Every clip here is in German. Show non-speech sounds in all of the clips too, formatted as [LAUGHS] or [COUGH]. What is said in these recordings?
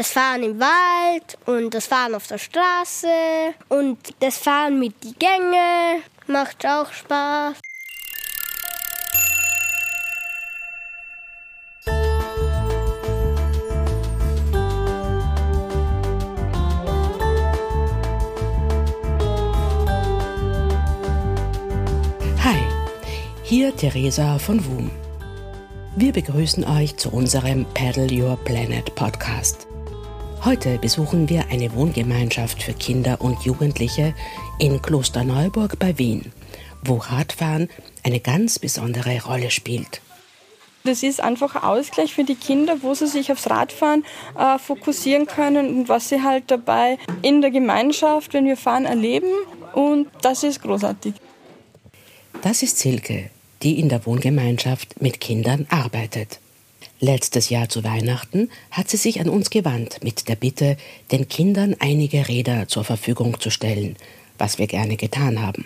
das Fahren im Wald und das Fahren auf der Straße und das Fahren mit die Gänge macht auch Spaß. Hi, hier Theresa von WUM. Wir begrüßen euch zu unserem Paddle Your Planet Podcast. Heute besuchen wir eine Wohngemeinschaft für Kinder und Jugendliche in Klosterneuburg bei Wien, wo Radfahren eine ganz besondere Rolle spielt. Das ist einfach ein Ausgleich für die Kinder, wo sie sich aufs Radfahren äh, fokussieren können und was sie halt dabei in der Gemeinschaft, wenn wir fahren, erleben. Und das ist großartig. Das ist Silke, die in der Wohngemeinschaft mit Kindern arbeitet. Letztes Jahr zu Weihnachten hat sie sich an uns gewandt mit der Bitte, den Kindern einige Räder zur Verfügung zu stellen, was wir gerne getan haben.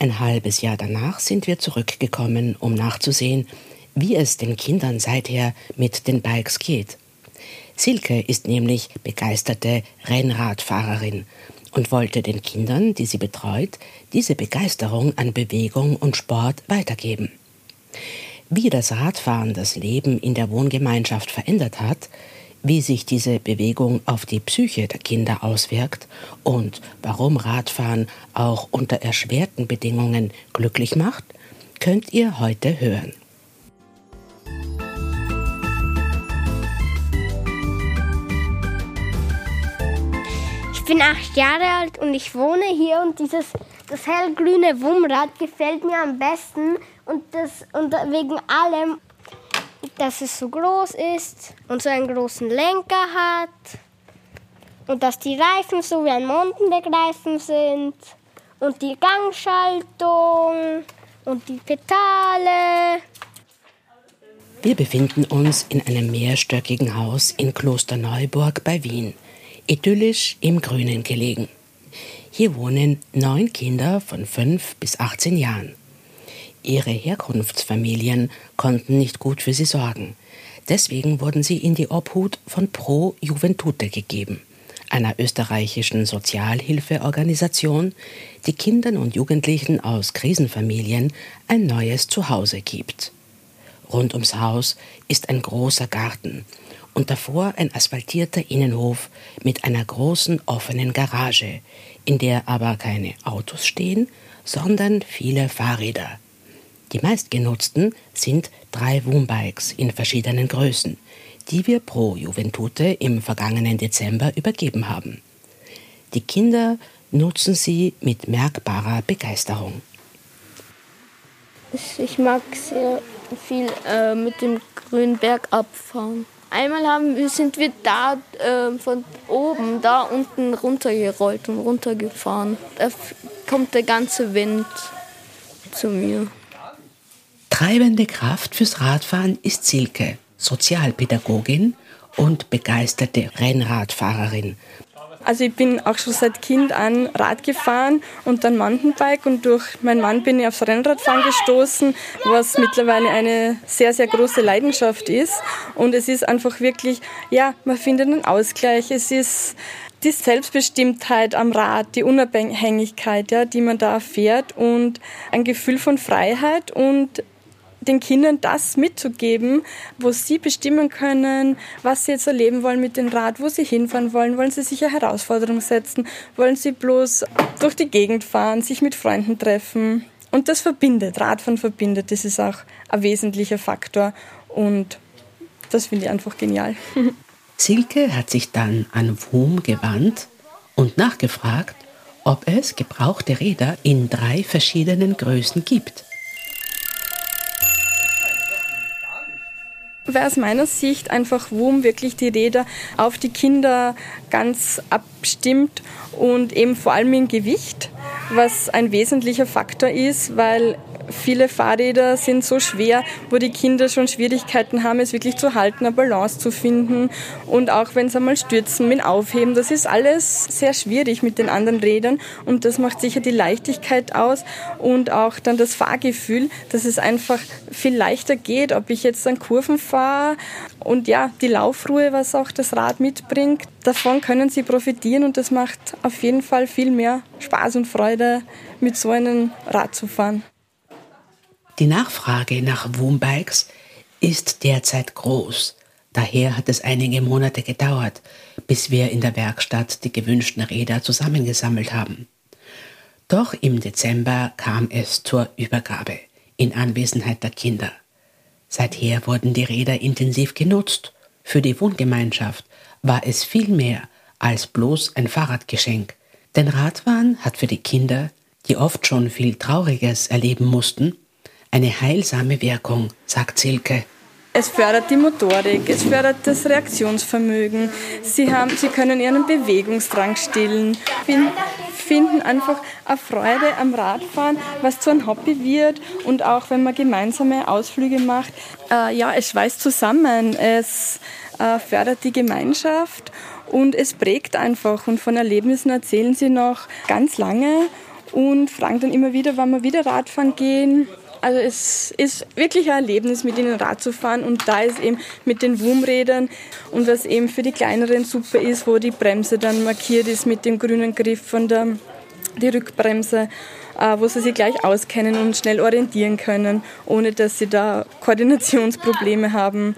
Ein halbes Jahr danach sind wir zurückgekommen, um nachzusehen, wie es den Kindern seither mit den Bikes geht. Silke ist nämlich begeisterte Rennradfahrerin und wollte den Kindern, die sie betreut, diese Begeisterung an Bewegung und Sport weitergeben. Wie das Radfahren das Leben in der Wohngemeinschaft verändert hat, wie sich diese Bewegung auf die Psyche der Kinder auswirkt und warum Radfahren auch unter erschwerten Bedingungen glücklich macht, könnt ihr heute hören. Ich bin acht Jahre alt und ich wohne hier und dieses das hellgrüne Wumrad gefällt mir am besten und, das, und wegen allem, dass es so groß ist und so einen großen Lenker hat und dass die Reifen so wie ein Mountainbike-Reifen sind und die Gangschaltung und die Pedale. Wir befinden uns in einem mehrstöckigen Haus in Klosterneuburg bei Wien, idyllisch im Grünen gelegen. Hier wohnen neun Kinder von fünf bis 18 Jahren. Ihre Herkunftsfamilien konnten nicht gut für sie sorgen. Deswegen wurden sie in die Obhut von Pro Juventute gegeben, einer österreichischen Sozialhilfeorganisation, die Kindern und Jugendlichen aus Krisenfamilien ein neues Zuhause gibt. Rund ums Haus ist ein großer Garten und davor ein asphaltierter Innenhof mit einer großen offenen Garage, in der aber keine Autos stehen, sondern viele Fahrräder. Die meistgenutzten sind drei Woombikes in verschiedenen Größen, die wir pro Juventute im vergangenen Dezember übergeben haben. Die Kinder nutzen sie mit merkbarer Begeisterung. Ich mag sehr viel äh, mit dem grünen Berg abfahren. Einmal haben, sind wir da äh, von oben, da unten runtergerollt und runtergefahren. Da kommt der ganze Wind zu mir. Treibende Kraft fürs Radfahren ist Silke, Sozialpädagogin und begeisterte Rennradfahrerin. Also ich bin auch schon seit Kind an Rad gefahren und dann Mountainbike und durch meinen Mann bin ich aufs Rennradfahren gestoßen, was mittlerweile eine sehr, sehr große Leidenschaft ist. Und es ist einfach wirklich, ja, man findet einen Ausgleich. Es ist die Selbstbestimmtheit am Rad, die Unabhängigkeit, ja, die man da erfährt und ein Gefühl von Freiheit und den Kindern das mitzugeben, wo sie bestimmen können, was sie jetzt erleben wollen mit dem Rad, wo sie hinfahren wollen. Wollen sie sich eine Herausforderung setzen? Wollen sie bloß durch die Gegend fahren, sich mit Freunden treffen? Und das verbindet, Radfahren verbindet, das ist auch ein wesentlicher Faktor und das finde ich einfach genial. [LAUGHS] Silke hat sich dann an WUM gewandt und nachgefragt, ob es gebrauchte Räder in drei verschiedenen Größen gibt. Wäre aus meiner Sicht einfach WUM wirklich die Räder auf die Kinder ganz abstimmt und eben vor allem im Gewicht, was ein wesentlicher Faktor ist, weil viele Fahrräder sind so schwer, wo die Kinder schon Schwierigkeiten haben, es wirklich zu halten, eine Balance zu finden. Und auch wenn sie einmal stürzen, mit Aufheben, das ist alles sehr schwierig mit den anderen Rädern. Und das macht sicher die Leichtigkeit aus und auch dann das Fahrgefühl, dass es einfach viel leichter geht, ob ich jetzt an Kurven fahre und ja, die Laufruhe, was auch das Rad mitbringt. Davon können sie profitieren und das macht auf jeden Fall viel mehr Spaß und Freude, mit so einem Rad zu fahren. Die Nachfrage nach Wombikes ist derzeit groß. Daher hat es einige Monate gedauert, bis wir in der Werkstatt die gewünschten Räder zusammengesammelt haben. Doch im Dezember kam es zur Übergabe in Anwesenheit der Kinder. Seither wurden die Räder intensiv genutzt. Für die Wohngemeinschaft war es viel mehr als bloß ein Fahrradgeschenk. Denn Radfahren hat für die Kinder, die oft schon viel Trauriges erleben mussten, eine heilsame Wirkung, sagt Silke. Es fördert die Motorik, es fördert das Reaktionsvermögen. Sie, haben, sie können ihren Bewegungsdrang stillen, finden, finden einfach eine Freude am Radfahren, was zu einem Hobby wird. Und auch wenn man gemeinsame Ausflüge macht, äh, ja, es schweißt zusammen, es äh, fördert die Gemeinschaft und es prägt einfach. Und von Erlebnissen erzählen sie noch ganz lange und fragen dann immer wieder, wann wir wieder Radfahren gehen. Also es ist wirklich ein Erlebnis, mit ihnen Rad zu fahren und da ist eben mit den Wurmrädern und was eben für die kleineren super ist, wo die Bremse dann markiert ist mit dem grünen Griff von der die Rückbremse, äh, wo sie sich gleich auskennen und schnell orientieren können, ohne dass sie da Koordinationsprobleme haben.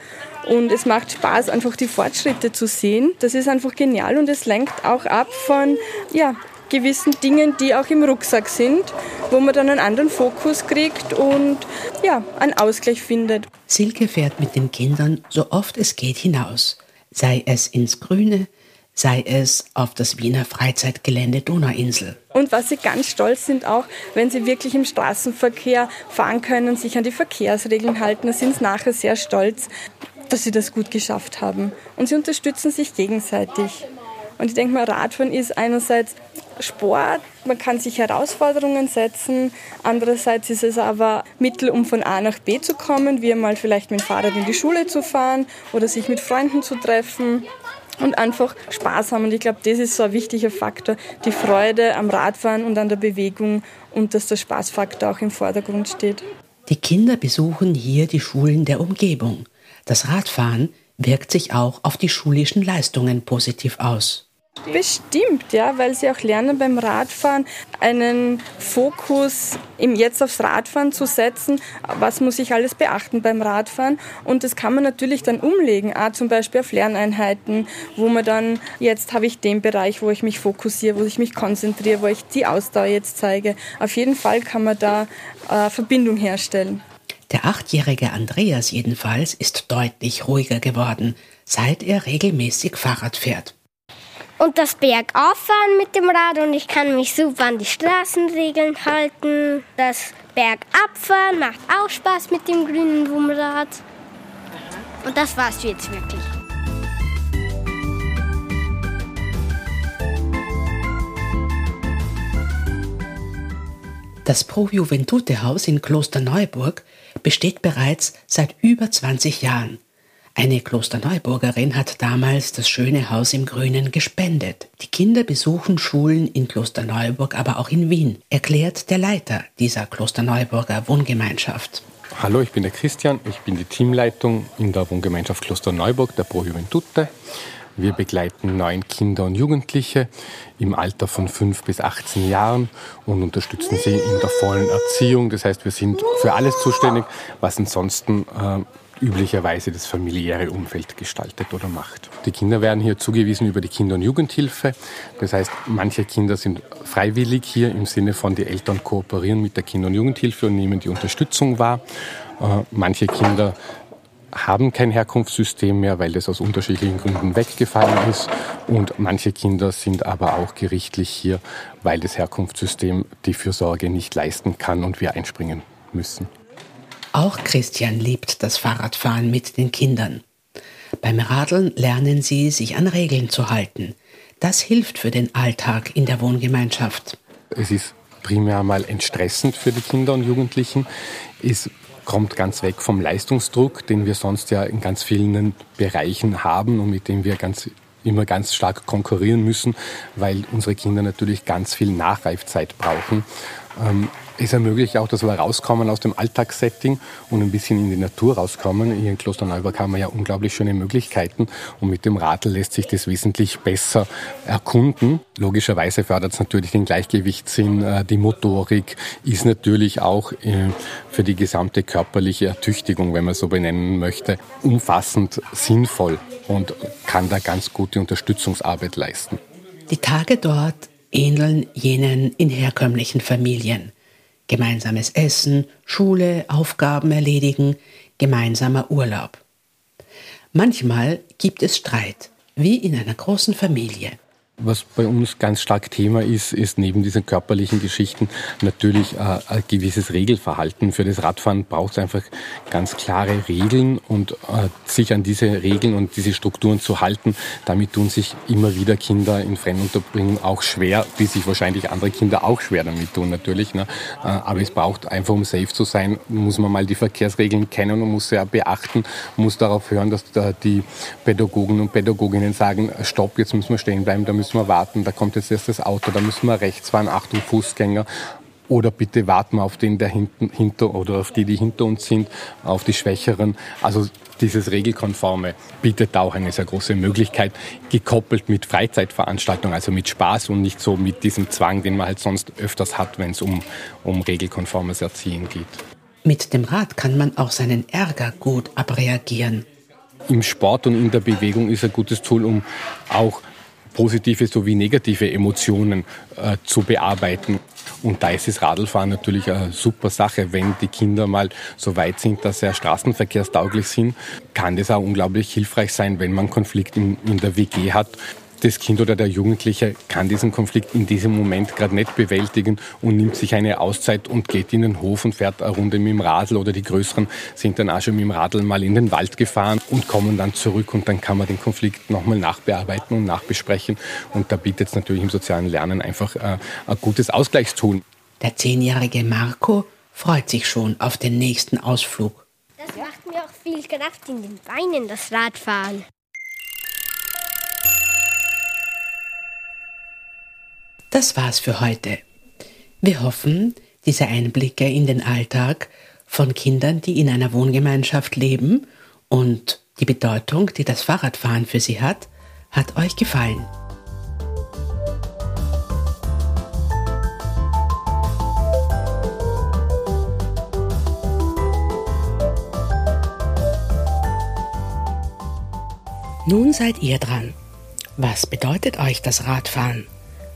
Und es macht Spaß, einfach die Fortschritte zu sehen. Das ist einfach genial und es lenkt auch ab von ja, gewissen Dingen, die auch im Rucksack sind, wo man dann einen anderen Fokus kriegt und ja, einen Ausgleich findet. Silke fährt mit den Kindern so oft es geht hinaus, sei es ins Grüne, sei es auf das Wiener Freizeitgelände Donauinsel. Und was sie ganz stolz sind auch, wenn sie wirklich im Straßenverkehr fahren können, sich an die Verkehrsregeln halten, da sind sie nachher sehr stolz, dass sie das gut geschafft haben. Und sie unterstützen sich gegenseitig. Und ich denke mal, Radfahren ist einerseits Sport, man kann sich Herausforderungen setzen. Andererseits ist es aber Mittel, um von A nach B zu kommen, wie einmal vielleicht mit dem Fahrrad in die Schule zu fahren oder sich mit Freunden zu treffen und einfach Spaß haben. Und ich glaube, das ist so ein wichtiger Faktor, die Freude am Radfahren und an der Bewegung und dass der Spaßfaktor auch im Vordergrund steht. Die Kinder besuchen hier die Schulen der Umgebung. Das Radfahren wirkt sich auch auf die schulischen Leistungen positiv aus. Bestimmt, ja, weil sie auch lernen beim Radfahren einen Fokus im Jetzt aufs Radfahren zu setzen. Was muss ich alles beachten beim Radfahren? Und das kann man natürlich dann umlegen, auch zum Beispiel auf Lerneinheiten, wo man dann, jetzt habe ich den Bereich, wo ich mich fokussiere, wo ich mich konzentriere, wo ich die Ausdauer jetzt zeige. Auf jeden Fall kann man da äh, Verbindung herstellen. Der achtjährige Andreas jedenfalls ist deutlich ruhiger geworden, seit er regelmäßig Fahrrad fährt und das Bergauffahren mit dem Rad und ich kann mich super an die Straßenregeln halten. Das Bergabfahren macht auch Spaß mit dem grünen Wumrad. Und das war's jetzt wirklich. Das Pro Juventute Haus in Klosterneuburg besteht bereits seit über 20 Jahren. Eine Klosterneuburgerin hat damals das schöne Haus im Grünen gespendet. Die Kinder besuchen Schulen in Klosterneuburg, aber auch in Wien, erklärt der Leiter dieser Klosterneuburger Wohngemeinschaft. Hallo, ich bin der Christian, ich bin die Teamleitung in der Wohngemeinschaft Klosterneuburg, der Pro Juventute. Wir begleiten neun Kinder und Jugendliche im Alter von fünf bis 18 Jahren und unterstützen sie in der vollen Erziehung. Das heißt, wir sind für alles zuständig, was ansonsten äh, üblicherweise das familiäre Umfeld gestaltet oder macht. Die Kinder werden hier zugewiesen über die Kinder- und Jugendhilfe. Das heißt, manche Kinder sind freiwillig hier im Sinne von, die Eltern kooperieren mit der Kinder- und Jugendhilfe und nehmen die Unterstützung wahr. Äh, manche Kinder haben kein Herkunftssystem mehr, weil das aus unterschiedlichen Gründen weggefallen ist. Und manche Kinder sind aber auch gerichtlich hier, weil das Herkunftssystem die Fürsorge nicht leisten kann und wir einspringen müssen. Auch Christian liebt das Fahrradfahren mit den Kindern. Beim Radeln lernen sie, sich an Regeln zu halten. Das hilft für den Alltag in der Wohngemeinschaft. Es ist primär mal entstressend für die Kinder und Jugendlichen. Es kommt ganz weg vom Leistungsdruck, den wir sonst ja in ganz vielen Bereichen haben und mit dem wir ganz immer ganz stark konkurrieren müssen, weil unsere Kinder natürlich ganz viel Nachreifzeit brauchen. Es ermöglicht auch, dass wir rauskommen aus dem Alltagssetting und ein bisschen in die Natur rauskommen. Hier in Klosterneuburg haben wir ja unglaublich schöne Möglichkeiten und mit dem Radl lässt sich das wesentlich besser erkunden. Logischerweise fördert es natürlich den Gleichgewichtssinn, äh, die Motorik ist natürlich auch äh, für die gesamte körperliche Ertüchtigung, wenn man so benennen möchte, umfassend sinnvoll und kann da ganz gute Unterstützungsarbeit leisten. Die Tage dort ähneln jenen in herkömmlichen Familien. Gemeinsames Essen, Schule, Aufgaben erledigen, gemeinsamer Urlaub. Manchmal gibt es Streit, wie in einer großen Familie. Was bei uns ganz stark Thema ist, ist neben diesen körperlichen Geschichten natürlich äh, ein gewisses Regelverhalten. Für das Radfahren braucht es einfach ganz klare Regeln und äh, sich an diese Regeln und diese Strukturen zu halten. Damit tun sich immer wieder Kinder in Fremdunterbringung auch schwer, wie sich wahrscheinlich andere Kinder auch schwer damit tun natürlich. Ne? Äh, aber es braucht einfach, um safe zu sein, muss man mal die Verkehrsregeln kennen und muss sie auch beachten, muss darauf hören, dass da die Pädagogen und Pädagoginnen sagen, stopp, jetzt müssen wir stehen bleiben, da müssen wir warten, da kommt jetzt erst das Auto, da müssen wir rechts fahren, Achtung Fußgänger. Oder bitte warten wir auf den, der hinten, hinter oder auf die, die hinter uns sind, auf die Schwächeren. Also dieses Regelkonforme bietet auch eine sehr große Möglichkeit, gekoppelt mit Freizeitveranstaltungen, also mit Spaß und nicht so mit diesem Zwang, den man halt sonst öfters hat, wenn es um, um regelkonformes Erziehen geht. Mit dem Rad kann man auch seinen Ärger gut abreagieren. Im Sport und in der Bewegung ist ein gutes Tool, um auch positive sowie negative Emotionen äh, zu bearbeiten. Und da ist das Radlfahren natürlich eine super Sache. Wenn die Kinder mal so weit sind, dass sie straßenverkehrstauglich sind, kann das auch unglaublich hilfreich sein, wenn man Konflikt in, in der WG hat das Kind oder der Jugendliche kann diesen Konflikt in diesem Moment gerade nicht bewältigen und nimmt sich eine Auszeit und geht in den Hof und fährt eine Runde mit dem Radl oder die Größeren sind dann auch schon mit dem Radl mal in den Wald gefahren und kommen dann zurück und dann kann man den Konflikt nochmal nachbearbeiten und nachbesprechen und da bietet es natürlich im sozialen Lernen einfach äh, ein gutes Ausgleichstool. Der zehnjährige Marco freut sich schon auf den nächsten Ausflug. Das macht mir auch viel Kraft in den Beinen, das Radfahren. Das war's für heute. Wir hoffen, diese Einblicke in den Alltag von Kindern, die in einer Wohngemeinschaft leben und die Bedeutung, die das Fahrradfahren für sie hat, hat euch gefallen. Nun seid ihr dran. Was bedeutet euch das Radfahren?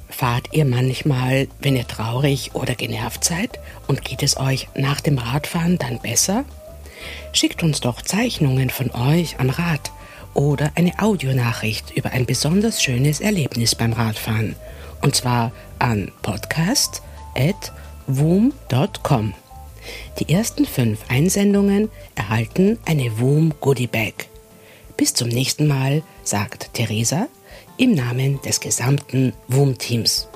Fahrt ihr manchmal, wenn ihr traurig oder genervt seid und geht es euch nach dem Radfahren dann besser? Schickt uns doch Zeichnungen von euch am Rad oder eine Audionachricht über ein besonders schönes Erlebnis beim Radfahren. Und zwar an podcast.woom.com. Die ersten fünf Einsendungen erhalten eine Woom Goodie Bag. Bis zum nächsten Mal, sagt Theresa im Namen des gesamten WUM-Teams.